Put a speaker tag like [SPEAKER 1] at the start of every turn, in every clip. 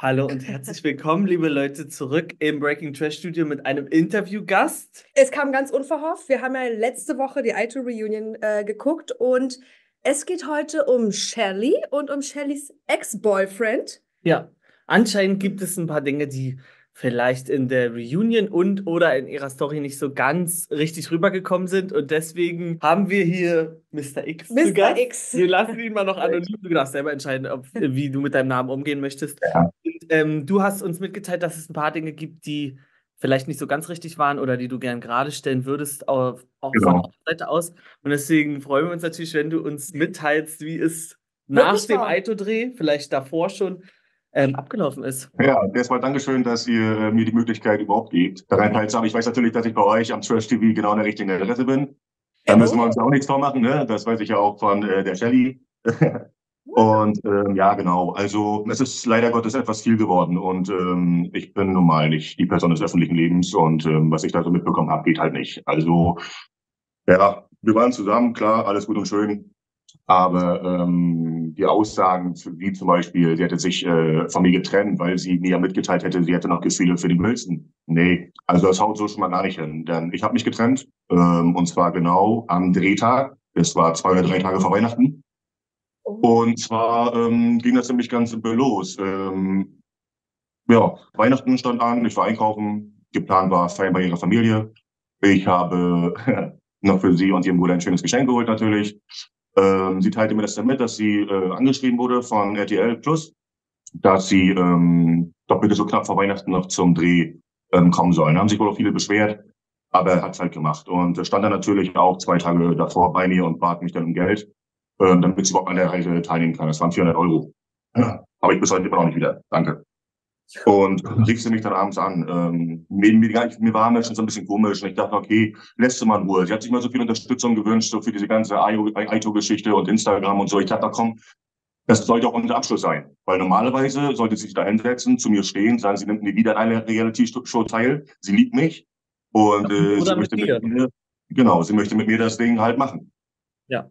[SPEAKER 1] Hallo und herzlich willkommen, liebe Leute, zurück im Breaking Trash Studio mit einem Interviewgast.
[SPEAKER 2] Es kam ganz unverhofft. Wir haben ja letzte Woche die Ito Reunion äh, geguckt und es geht heute um Shelly und um Shellys Ex-Boyfriend.
[SPEAKER 1] Ja, anscheinend gibt es ein paar Dinge, die vielleicht in der Reunion und oder in ihrer Story nicht so ganz richtig rübergekommen sind. Und deswegen haben wir hier Mr. X.
[SPEAKER 2] Mr.
[SPEAKER 1] zu Gast.
[SPEAKER 2] X.
[SPEAKER 1] Wir lassen ihn mal noch anonym. Du darfst selber entscheiden, ob, wie du mit deinem Namen umgehen möchtest.
[SPEAKER 3] Ja.
[SPEAKER 1] Ähm, du hast uns mitgeteilt, dass es ein paar Dinge gibt, die vielleicht nicht so ganz richtig waren oder die du gern gerade stellen würdest, auch,
[SPEAKER 3] Genau.
[SPEAKER 1] von der Seite aus. Und deswegen freuen wir uns natürlich, wenn du uns mitteilst, wie es nach
[SPEAKER 2] Wirklich
[SPEAKER 1] dem. Aito-Dreh, vielleicht davor schon, ähm, abgelaufen ist.
[SPEAKER 3] Ja, erstmal Dankeschön, dass ihr äh, mir die Möglichkeit überhaupt gebt, daran teilzuhaben. Ich weiß natürlich, dass ich bei euch am Trash TV genau an der richtigen Adresse bin. Da müssen wir uns auch nichts vormachen, ne? Das weiß ich ja auch von äh, der Shelly. und ähm, ja, genau. Also es ist leider Gottes etwas viel geworden und ähm, ich bin nun mal nicht die Person des öffentlichen Lebens und ähm, was ich da so mitbekommen habe, geht halt nicht. Also ja, wir waren zusammen, klar, alles gut und schön. Aber ähm, die Aussagen, wie zum Beispiel, sie hätte sich äh, von mir getrennt, weil sie mir ja mitgeteilt hätte, sie hätte noch Gefühle für den Wilson. Nee, also das haut so schon mal gar nicht hin. Denn ich habe mich getrennt, ähm, und zwar genau am Drehtag. Das war zwei oder drei Tage vor Weihnachten. Und zwar ähm, ging das nämlich ganz simpel los. Ähm, ja, Weihnachten stand an, ich war einkaufen, geplant war Feiern bei ihrer Familie. Ich habe noch für sie und ihren Bruder ein schönes Geschenk geholt natürlich. Ähm, sie teilte mir das dann mit, dass sie äh, angeschrieben wurde von RTL Plus, dass sie ähm, doch bitte so knapp vor Weihnachten noch zum Dreh ähm, kommen sollen. Da haben sich wohl auch viele beschwert, aber er hat es halt gemacht. Und äh, stand dann natürlich auch zwei Tage davor bei mir und bat mich dann um Geld, ähm, damit sie überhaupt an der Reise teilnehmen kann. Das waren 400 Euro. Ja, aber ich bis heute immer noch nicht wieder. Danke. Und rief sie mich dann abends an. Ähm, mir, mir, mir war mir schon so ein bisschen komisch und ich dachte, okay, lässt sie mal in Ruhe. Sie hat sich mal so viel Unterstützung gewünscht, so für diese ganze Aito-Geschichte und Instagram und so. Ich dachte, komm, das sollte auch unser Abschluss sein. Weil normalerweise sollte sie sich da hinsetzen, zu mir stehen, sagen, sie nimmt nie wieder an einer Reality-Show teil. Sie liebt mich. Und äh, sie möchte mit mir, genau, sie möchte mit mir das Ding halt machen.
[SPEAKER 1] Ja.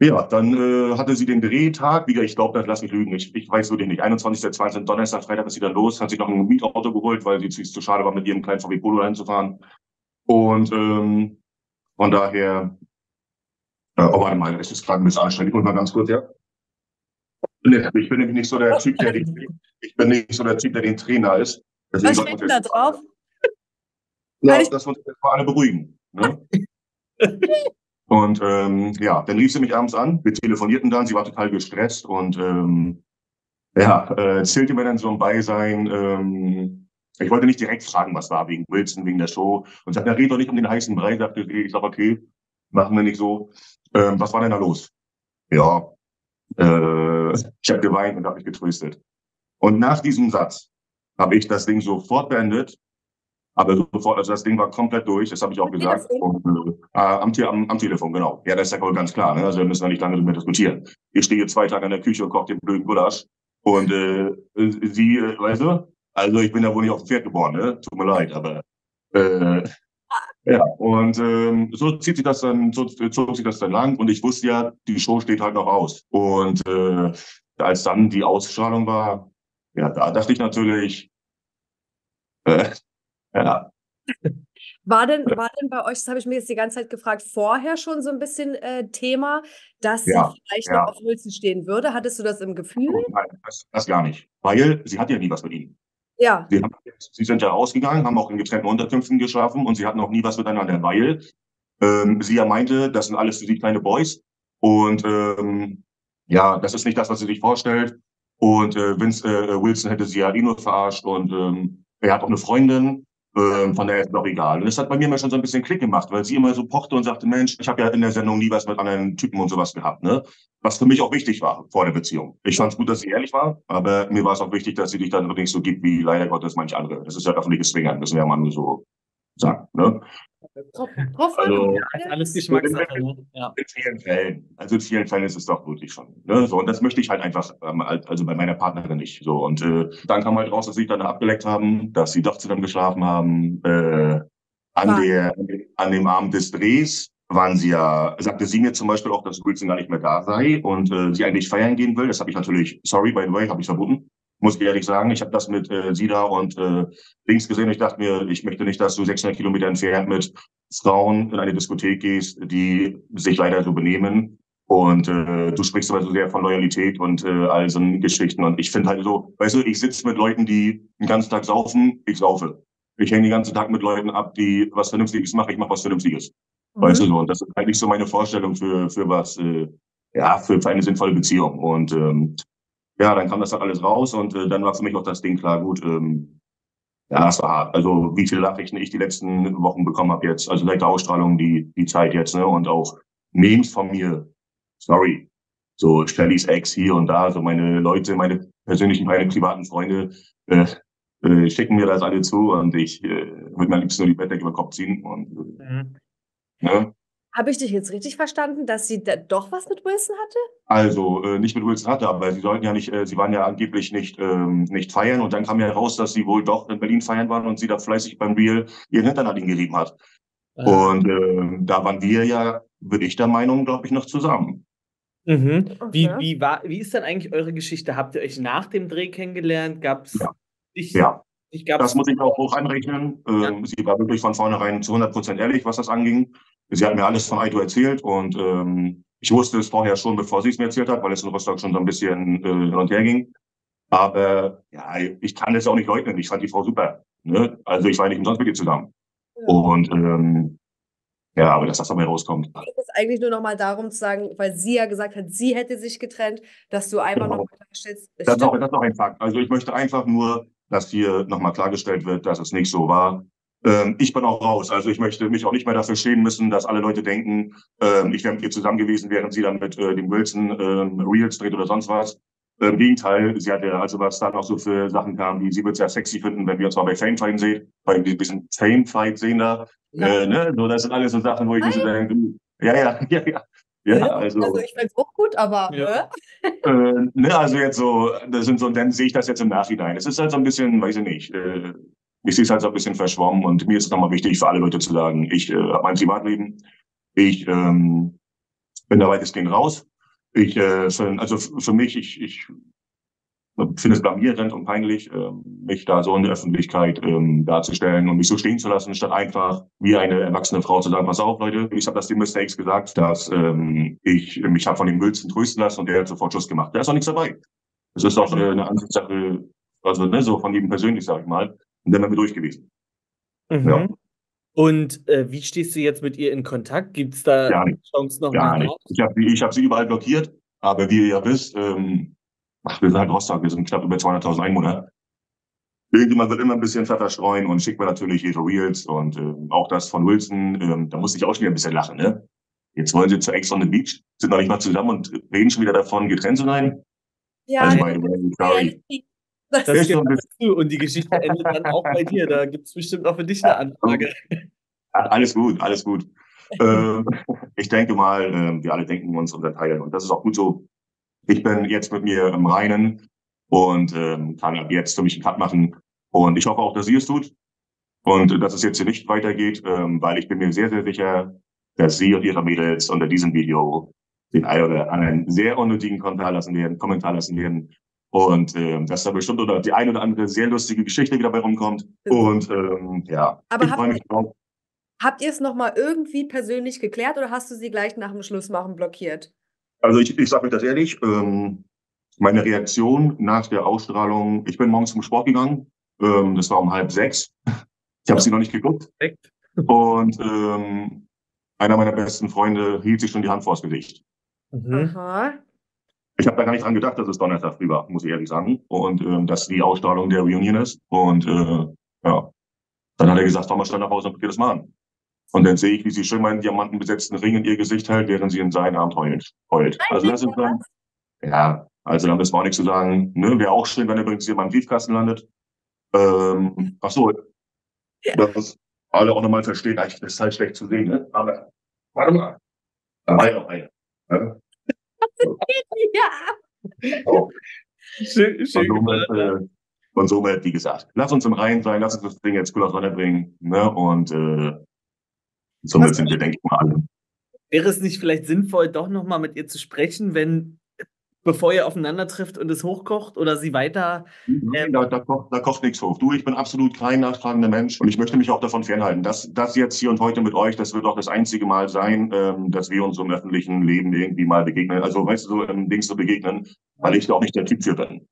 [SPEAKER 3] Ja, dann äh, hatte sie den Drehtag, wieder, ich glaube, das lass mich lügen, ich, ich weiß wirklich nicht. 21. 20. Donnerstag, Freitag ist sie dann los, hat sich noch ein Mietauto geholt, weil sie zu schade war, mit ihrem kleinen VW Polo hinzufahren. Und ähm, von daher, äh, oh, warte mal, es ist gerade ein bisschen anstrengend. Ich hol mal ganz kurz, ja. Nee, ich bin nämlich nicht so der Typ, der den, ich bin nicht so der Typ, der den Trainer ist. Deswegen
[SPEAKER 2] Was steht da drauf?
[SPEAKER 3] ja, dass wir uns jetzt mal alle beruhigen. Ne? und ähm, ja, dann rief sie mich abends an, wir telefonierten dann, sie war total gestresst und ähm, ja, äh, erzählte mir dann so ein Beisein, ähm, ich wollte nicht direkt fragen, was war, wegen Wilson, wegen der Show. Und sagte, red doch nicht um den heißen Brei. Sagte, sie, ich sag, okay, machen wir nicht so. Ähm, was war denn da los? Ja, äh, ich habe geweint und habe mich getröstet. Und nach diesem Satz habe ich das Ding sofort beendet. Aber sofort, also das Ding war komplett durch, das habe ich auch
[SPEAKER 2] Am
[SPEAKER 3] gesagt. Und, äh, am, Te- am, am Telefon, genau. Ja, das ist ja wohl ganz klar. Ne? Also wir müssen ja nicht lange darüber diskutieren. Ich stehe zwei Tage in der Küche und koche den blöden Gulasch. Und äh, sie, äh, weißt du, also ich bin ja wohl nicht auf dem Pferd geboren, ne? Tut mir leid, aber äh, ja, und ähm, so zieht sich das dann, so zog sich das dann lang und ich wusste ja, die Show steht halt noch aus. Und äh, als dann die Ausstrahlung war, ja, da dachte ich natürlich, äh, ja,
[SPEAKER 2] War denn, war denn bei euch, das habe ich mir jetzt die ganze Zeit gefragt, vorher schon so ein bisschen äh, Thema, dass
[SPEAKER 3] Ja,
[SPEAKER 2] sie vielleicht
[SPEAKER 3] ja.
[SPEAKER 2] noch auf Wilson stehen würde? Hattest du das im Gefühl?
[SPEAKER 3] nein, das, das gar nicht. Weil sie hat ja nie was mit ihm.
[SPEAKER 2] Ja.
[SPEAKER 3] Sie, haben, sie sind ja rausgegangen, haben auch in getrennten Unterkünften geschlafen und sie hatten auch nie was miteinander, weil ähm, sie ja meinte, das sind alles für sie kleine Boys und ähm, ja, das ist nicht das, was sie sich vorstellt. Und äh, Vince, äh, Wilson hätte sie ja eh nur verarscht und ähm, er hat auch eine Freundin, ähm, von daher ist es auch egal. Und das hat bei mir immer schon so ein bisschen Klick gemacht, weil sie immer so pochte und sagte, Mensch, ich habe ja in der Sendung nie was mit anderen Typen und sowas gehabt, ne? Was für mich auch wichtig war vor der Beziehung. Ich fand es gut, dass sie ehrlich war, aber mir war es auch wichtig, dass sie dich dann nicht so gibt wie leider Gottes manche andere. Das ist ja öffentliches Swingern, müssen wir ja mal nur so sagen, ne?
[SPEAKER 2] Drauf, drauf
[SPEAKER 3] Also-
[SPEAKER 1] Ja, alles Geschmackssache. Ne? Ja.
[SPEAKER 3] In vielen Fällen. Also in vielen Fällen ist es doch wirklich schon. Ne? So, und das möchte ich halt einfach, ähm, also bei meiner Partnerin nicht. So, und äh, dann kam halt raus, dass sie sich dann abgeleckt haben, dass sie doch zusammen geschlafen haben. Äh, an, der, an dem Abend des Drehs waren sie ja, sagte sie mir zum Beispiel auch, dass Wilson gar nicht mehr da sei und äh, sie eigentlich feiern gehen will. Das habe ich natürlich, sorry, by the way, habe ich verboten. Muss ich ehrlich sagen. Ich habe das mit äh, Sida und äh, Links gesehen. Ich dachte mir, ich möchte nicht, dass du 600 Kilometer entfernt mit Frauen in eine Diskothek gehst, die sich leider so benehmen. Und äh, du sprichst aber so sehr von Loyalität und äh, all so Geschichten. Und ich finde halt so, weißt du, ich sitze mit Leuten, die den ganzen Tag saufen, ich saufe. Ich hänge den ganzen Tag mit Leuten ab, die was Vernünftiges machen, ich mache was Vernünftiges. Mhm. Weißt du so, und das ist eigentlich so meine Vorstellung für, für was, äh, ja, für, für eine sinnvolle Beziehung. Und ähm, ja, dann kam das dann alles raus und äh, dann war für mich auch das Ding klar, gut, ähm, ja, das war hart. Also wie viele Nachrichten ich die letzten Wochen bekommen habe jetzt, also seit der Ausstrahlung die, die Zeit jetzt, ne? Und auch Memes von mir, sorry, so Stellys Ex hier und da, so meine Leute, meine persönlichen, meine privaten Freunde äh, äh, schicken mir das alle zu und ich äh, würde mir am liebsten nur die Bettdecke über den Kopf ziehen. Und, mhm.
[SPEAKER 2] ne? Habe ich dich jetzt richtig verstanden, dass sie da doch was mit Wilson hatte?
[SPEAKER 3] Also äh, nicht mit Wilson hatte, aber sie sollten ja nicht, äh, sie waren ja angeblich nicht ähm, nicht feiern und dann kam ja raus, dass sie wohl doch in Berlin feiern waren und sie da fleißig beim Real ihren Hintern an ihn gerieben hat. Ah. Und äh, da waren wir ja, würde ich der Meinung, glaube ich, noch zusammen.
[SPEAKER 1] Mhm. Okay. Wie, wie, war, wie ist denn eigentlich eure Geschichte? Habt ihr euch nach dem Dreh kennengelernt? Gab es
[SPEAKER 3] ja. ja. Ich das muss ich auch hoch anrechnen. Ähm, ja. Sie war wirklich von vornherein zu 100 Prozent ehrlich, was das anging. Sie hat mir alles von Aito erzählt und ähm, ich wusste es vorher schon, bevor sie es mir erzählt hat, weil es in Rostock schon so ein bisschen äh, hin und her ging. Aber ja, ich kann es auch nicht leugnen. Ich fand die Frau super. Ne? Also ich war nicht umsonst mit ihr zusammen. Ja. Und ähm, ja, aber dass das dabei rauskommt.
[SPEAKER 2] Geht es eigentlich nur noch mal darum zu sagen, weil sie ja gesagt hat, sie hätte sich getrennt, dass du einfach genau. noch mal
[SPEAKER 3] klarstellst. Das ist, auch, das ist auch ein Fakt. Also ich möchte einfach nur, dass hier noch mal klargestellt wird, dass es nicht so war. Ähm, ich bin auch raus. Also ich möchte mich auch nicht mehr dafür schämen müssen, dass alle Leute denken, ähm, ich wäre mit ihr zusammen gewesen, während sie dann mit äh, dem Wilson ähm, Reels dreht oder sonst was. Im Gegenteil, sie hatte, also was dann auch so für Sachen kam, wie sie wird sehr sexy finden, wenn wir uns mal bei Fame Fight sehen, bei diesem Fame Fight sehen da. Ja. Äh, ne? So, das sind alles so Sachen, wo ich so denke, ja, ja, ja, ja.
[SPEAKER 2] Ja, also, also ich finde es auch gut, aber. Ja.
[SPEAKER 3] äh, ne, also jetzt so, das sind so, dann sehe ich das jetzt im Nachhinein. Es ist halt so ein bisschen, weiß ich nicht, äh, ich sehe es halt so ein bisschen verschwommen und mir ist es nochmal wichtig für alle Leute zu sagen, ich äh, habe mein Privatleben, ich ähm, bin da weitestgehend raus. Ich, äh, für, also für mich, ich, ich finde es blamierend und peinlich, äh, mich da so in der Öffentlichkeit ähm, darzustellen und mich so stehen zu lassen, statt einfach wie eine erwachsene Frau zu sagen, pass auf, Leute, ich habe das dem Mistakes gesagt, dass ähm, ich mich habe von dem Wilson trösten lassen und der hat sofort Schuss gemacht. Da ist auch nichts dabei. Das ist auch äh, eine Ansichtssache, also ne, so von ihm persönlich, sage ich mal. Und dann wären wir durch gewesen.
[SPEAKER 1] Mhm. Ja. Und äh, wie stehst du jetzt mit ihr in Kontakt? Gibt es da
[SPEAKER 3] Gar nicht. Chancen noch Gar nicht. Ich habe ich hab sie überall blockiert, aber wie ihr ja wisst, ähm, ach, wir sind halt Rostock, wir sind knapp über 200.000 Einwohner. Irgendjemand wird immer ein bisschen Pfeffer streuen und schickt mir natürlich ihre Reels und äh, auch das von Wilson. Ähm, da muss ich auch schon wieder ein bisschen lachen, ne? Jetzt wollen sie zu Ex on the Beach, sind noch nicht mal zusammen und reden schon wieder davon, getrennt zu sein.
[SPEAKER 2] Ja, also, meine, sorry.
[SPEAKER 1] Das, ist so ein und die Geschichte endet dann auch bei dir. Da gibt es bestimmt auch für dich eine Anfrage.
[SPEAKER 3] Alles gut, alles gut. ähm, ich denke mal, äh, wir alle denken uns und unterteilen. Und das ist auch gut so. Ich bin jetzt mit mir im Reinen und ähm, kann ab jetzt für mich einen Cut machen. Und ich hoffe auch, dass sie es tut. Und dass es jetzt hier nicht weitergeht, ähm, weil ich bin mir sehr, sehr sicher, dass sie und ihre Mädels unter diesem Video den einen oder anderen sehr unnötigen Kommentar lassen werden, Kommentar lassen werden, und ähm, dass da bestimmt oder die eine oder andere sehr lustige Geschichte wieder bei rumkommt. Und ähm, ja,
[SPEAKER 2] Aber ich freue mich drauf. Habt ihr es nochmal irgendwie persönlich geklärt oder hast du sie gleich nach dem Schlussmachen blockiert?
[SPEAKER 3] Also ich, ich sage euch das ehrlich, ähm, meine Reaktion nach der Ausstrahlung, ich bin morgens zum Sport gegangen, ähm, das war um halb sechs. Ich habe ja. sie noch nicht geguckt. Perfekt. Und ähm, einer meiner besten Freunde hielt sich schon die Hand vors Gesicht. Mhm. Aha. Ich habe da gar nicht dran gedacht, dass es Donnerstag früh war, muss ich ehrlich sagen. Und ähm, dass die Ausstrahlung der Reunion ist. Und äh, ja, dann hat er gesagt, fahr mal schnell nach Hause und probier das mal an. Und dann sehe ich, wie sie schön meinen diamantenbesetzten Ring in ihr Gesicht hält, während sie in seinen Arm heult. heult. Also das ist dann, ja, also dann ist auch nichts zu sagen. Ne? Wäre auch schön, wenn er übrigens hier beim Briefkasten landet. Ähm, ach so, ja. dass alle auch nochmal verstehen, das ist halt schlecht zu sehen, ne? aber warte mal, da war ja noch Ne? ja. Oh. Schön, schön und, somit, äh, und somit, wie gesagt, lass uns im Reinen sein, lass uns das Ding jetzt cool auf Sonne bringen. Ne? Und äh, somit Was sind wir, denke ich mal, alle.
[SPEAKER 1] Wäre es nicht vielleicht sinnvoll, doch nochmal mit ihr zu sprechen, wenn bevor ihr aufeinander trifft und es hochkocht oder sie weiter.
[SPEAKER 3] Ähm, da, da, kocht, da kocht nichts hoch. Du, ich bin absolut kein nachtragender Mensch und ich möchte mich auch davon fernhalten. Das, das jetzt hier und heute mit euch, das wird auch das einzige Mal sein, ähm, dass wir uns im öffentlichen Leben irgendwie mal begegnen. Also, weißt du, so im Dings zu begegnen, weil ich da auch nicht der Typ für bin.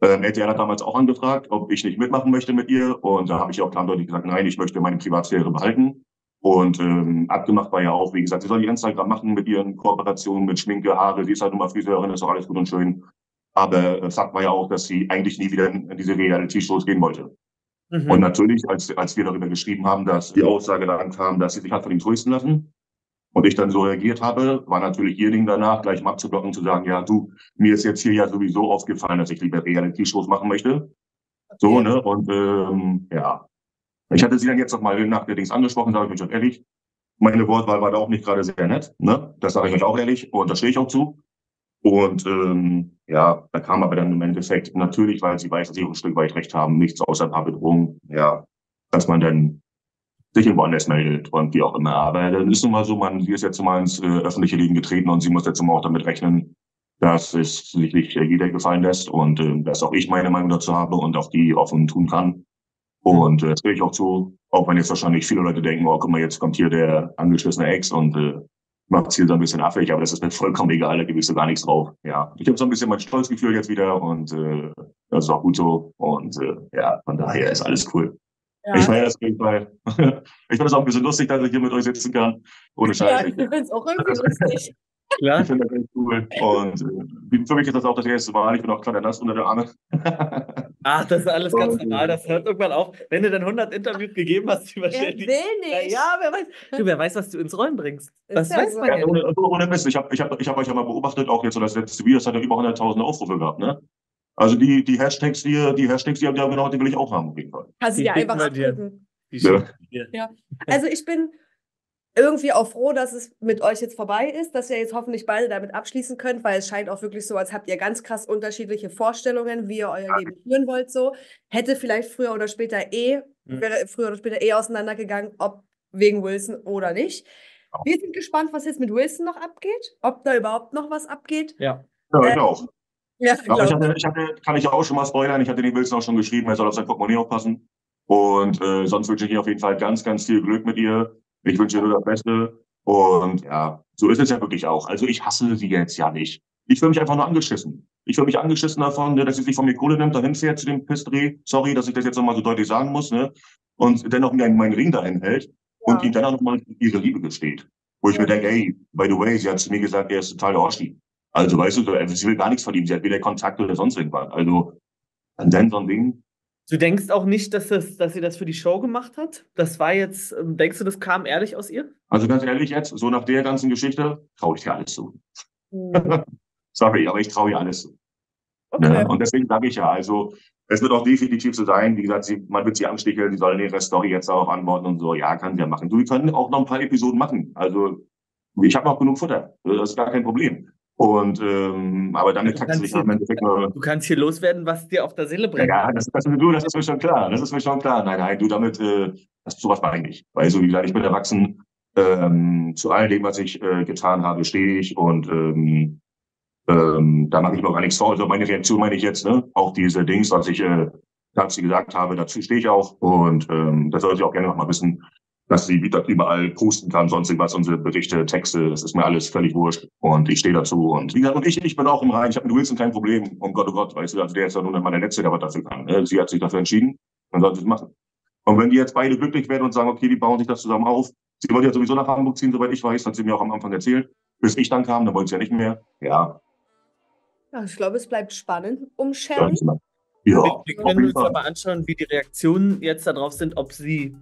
[SPEAKER 3] Ähm, RTL hat damals auch angefragt, ob ich nicht mitmachen möchte mit ihr. Und da habe ich auch klar deutlich gesagt, nein, ich möchte meine Privatsphäre behalten. Und ähm, abgemacht war ja auch, wie gesagt, sie soll die Instagram machen mit ihren Kooperationen mit Schminke, Haare, sie ist halt nun mal Friseurin, ist auch alles gut und schön. Aber äh, Fakt war ja auch, dass sie eigentlich nie wieder in, in diese Reality-Shows gehen wollte. Mhm. Und natürlich, als, als wir darüber geschrieben haben, dass die Aussage dann kam, dass sie sich hat von ihm trösten lassen, und ich dann so reagiert habe, war natürlich ihr Ding danach, gleich mal abzublocken, zu sagen, ja, du, mir ist jetzt hier ja sowieso aufgefallen, dass ich lieber Reality-Shows machen möchte. So, ne? Und ähm, ja. Ich hatte sie dann jetzt noch mal nach der Dings angesprochen, sage ich euch auch ehrlich. Meine Wortwahl war da auch nicht gerade sehr nett, ne? Das sage ich euch auch ehrlich und da stehe ich auch zu. Und ähm, ja, da kam aber dann im Endeffekt natürlich, weil sie weiß, dass sie ein Stück weit recht haben, nichts außer ein paar Bedrohungen, ja, dass man dann sich irgendwo anders meldet und wie auch immer. Aber dann ist nun mal so, man, sie ist jetzt mal ins äh, öffentliche Leben getreten und sie muss jetzt mal auch damit rechnen, dass es sich nicht jeder gefallen lässt und äh, dass auch ich meine Meinung dazu habe und auch die offen tun kann. Und äh, das will ich auch zu, auch wenn jetzt wahrscheinlich viele Leute denken, oh, guck mal, jetzt kommt hier der angeschlossene Ex und äh, macht hier so ein bisschen affig, aber das ist mir vollkommen egal, da gebe ich so gar nichts drauf. Ja, ich habe so ein bisschen mein Stolzgefühl jetzt wieder und äh, das ist auch gut so. Und äh, ja, von daher ist alles cool. Ja. Ich feiere das auf jeden Fall. Ich finde es auch ein bisschen lustig, dass ich hier mit euch sitzen kann. Ohne Scheiß.
[SPEAKER 2] Ja, ich finde es auch irgendwie lustig.
[SPEAKER 3] Klar. Ich finde das echt cool. Und äh, für mich ist das auch das erste Mal. Ich bin auch kleiner nass unter der Arme.
[SPEAKER 1] Ach, das ist alles ganz und, normal. Das hört irgendwann auf. Wenn du dann 100 Interviews gegeben hast
[SPEAKER 2] über Wer will nicht.
[SPEAKER 1] Ja, wer weiß. Du, wer weiß, was du ins Rollen bringst. Das weiß man
[SPEAKER 3] ja. Ohne, ohne Mist. Ich habe ich hab, ich hab euch ja mal beobachtet, auch jetzt so das letzte Video, das hat ja über 100.000 Aufrufe gehabt, ne? Also die, die Hashtags, die, die Hashtags, die haben ja genau, die will ich auch haben, auf jeden Fall.
[SPEAKER 2] Hast du dir einfach abdrücken. Ja. ja. Also ich bin irgendwie auch froh, dass es mit euch jetzt vorbei ist, dass ihr jetzt hoffentlich beide damit abschließen könnt, weil es scheint auch wirklich so, als habt ihr ganz krass unterschiedliche Vorstellungen, wie ihr euer ja. Leben führen wollt. So hätte vielleicht früher oder später eh, mhm. wäre früher oder später eh auseinandergegangen, ob wegen Wilson oder nicht. Wir sind gespannt, was jetzt mit Wilson noch abgeht, ob da überhaupt noch was abgeht.
[SPEAKER 1] Ja,
[SPEAKER 3] ja ich ähm, auch. Ja, Aber ich hatte, ich hatte, kann ich auch schon mal spoilern, ich hatte den Wilson auch schon geschrieben, er soll auf sein Portemonnaie aufpassen. Und äh, sonst wünsche ich ihr auf jeden Fall ganz, ganz viel Glück mit ihr. Ich wünsche ihr nur das Beste. Und ja, so ist es ja wirklich auch. Also ich hasse sie jetzt ja nicht. Ich fühle mich einfach nur angeschissen. Ich fühle mich angeschissen davon, ne, dass sie sich von mir Kohle nimmt, dahin fährt zu dem Pissdreh. Sorry, dass ich das jetzt nochmal so deutlich sagen muss, ne? Und dennoch mir meinen Ring dahin hält ja. und ihm dann auch nochmal ihre Liebe gesteht. Wo ich mir denke, ey, by the way, sie hat zu mir gesagt, er ist total der Oschi. Also weißt du, also, sie will gar nichts von ihm. Sie hat weder Kontakt oder sonst irgendwas. Also, dann so ein Ding.
[SPEAKER 1] Du denkst auch nicht, dass, das, dass sie das für die Show gemacht hat? Das war jetzt, ähm, denkst du, das kam ehrlich aus ihr?
[SPEAKER 3] Also ganz ehrlich jetzt, so nach der ganzen Geschichte, traue ich dir alles zu. Mhm. Sorry, aber ich traue ihr alles zu. Okay. Und deswegen sage ich ja, also es wird auch definitiv so sein, wie gesagt, sie, man wird sie ansticheln, sie soll ihre Story jetzt darauf antworten und so, ja, kann sie ja machen. Du, wir können auch noch ein paar Episoden machen. Also ich habe noch genug Futter, das ist gar kein Problem. Und ähm, aber damit kannst du dich im Endeffekt nur.
[SPEAKER 1] Du kannst hier loswerden, was dir auf der Seele brennt.
[SPEAKER 3] Ja, das, das, du, das ist mir schon klar. Das ist mir schon klar. Nein, nein, du damit, äh, das sowas mache ich nicht. Weil so wie gesagt, ich bin erwachsen. Ähm, zu all dem, was ich äh, getan habe, stehe ich und ähm, ähm, da mache ich mir gar nichts vor. Also meine Reaktion meine ich jetzt, ne? Auch diese Dings, was ich äh, dazu gesagt habe, dazu stehe ich auch. Und ähm, das soll sie auch gerne nochmal wissen dass sie wieder überall posten kann, sonst irgendwas, unsere Berichte, Texte, das ist mir alles völlig wurscht. Und ich stehe dazu. Und wie gesagt, und ich, ich bin auch im Rein. Ich habe mit Wilson kein Problem. Um Gott, oh Gott, weißt du, also der ist ja nun mal der Letzte, der was dafür kann. Ne? Sie hat sich dafür entschieden, dann soll sie es machen. Und wenn die jetzt beide glücklich werden und sagen, okay, die bauen sich das zusammen auf, sie wollte ja sowieso nach Hamburg ziehen, soweit ich weiß, hat sie mir auch am Anfang erzählt. Bis ich dann kam, dann wollte sie ja nicht mehr. Ja.
[SPEAKER 2] Ja, ich glaube, es bleibt spannend um Sherry.
[SPEAKER 1] Ja, wir, wir können uns aber anschauen, wie die Reaktionen jetzt darauf sind, ob sie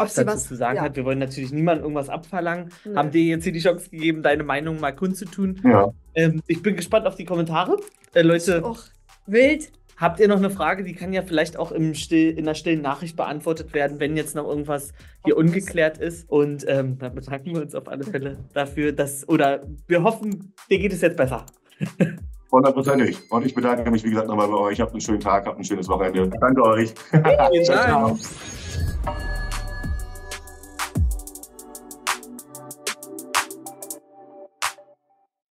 [SPEAKER 1] ob was sie was zu sagen ja. hat. Wir wollen natürlich niemandem irgendwas abverlangen. Nee. Haben dir jetzt hier die Chance gegeben, deine Meinung mal kundzutun.
[SPEAKER 3] Ja.
[SPEAKER 1] Ähm, ich bin gespannt auf die Kommentare. Äh, Leute.
[SPEAKER 2] Och, wild.
[SPEAKER 1] Habt ihr noch eine Frage? Die kann ja vielleicht auch im Still, in der stillen Nachricht beantwortet werden, wenn jetzt noch irgendwas hier ungeklärt ist. Und ähm, da bedanken wir uns auf alle Fälle dafür, dass, oder wir hoffen, dir geht es jetzt besser.
[SPEAKER 3] Hundertprozentig. Und ich bedanke mich, wie gesagt, nochmal bei euch. Habt einen schönen Tag, habt ein schönes Wochenende. Danke euch.
[SPEAKER 1] Dank.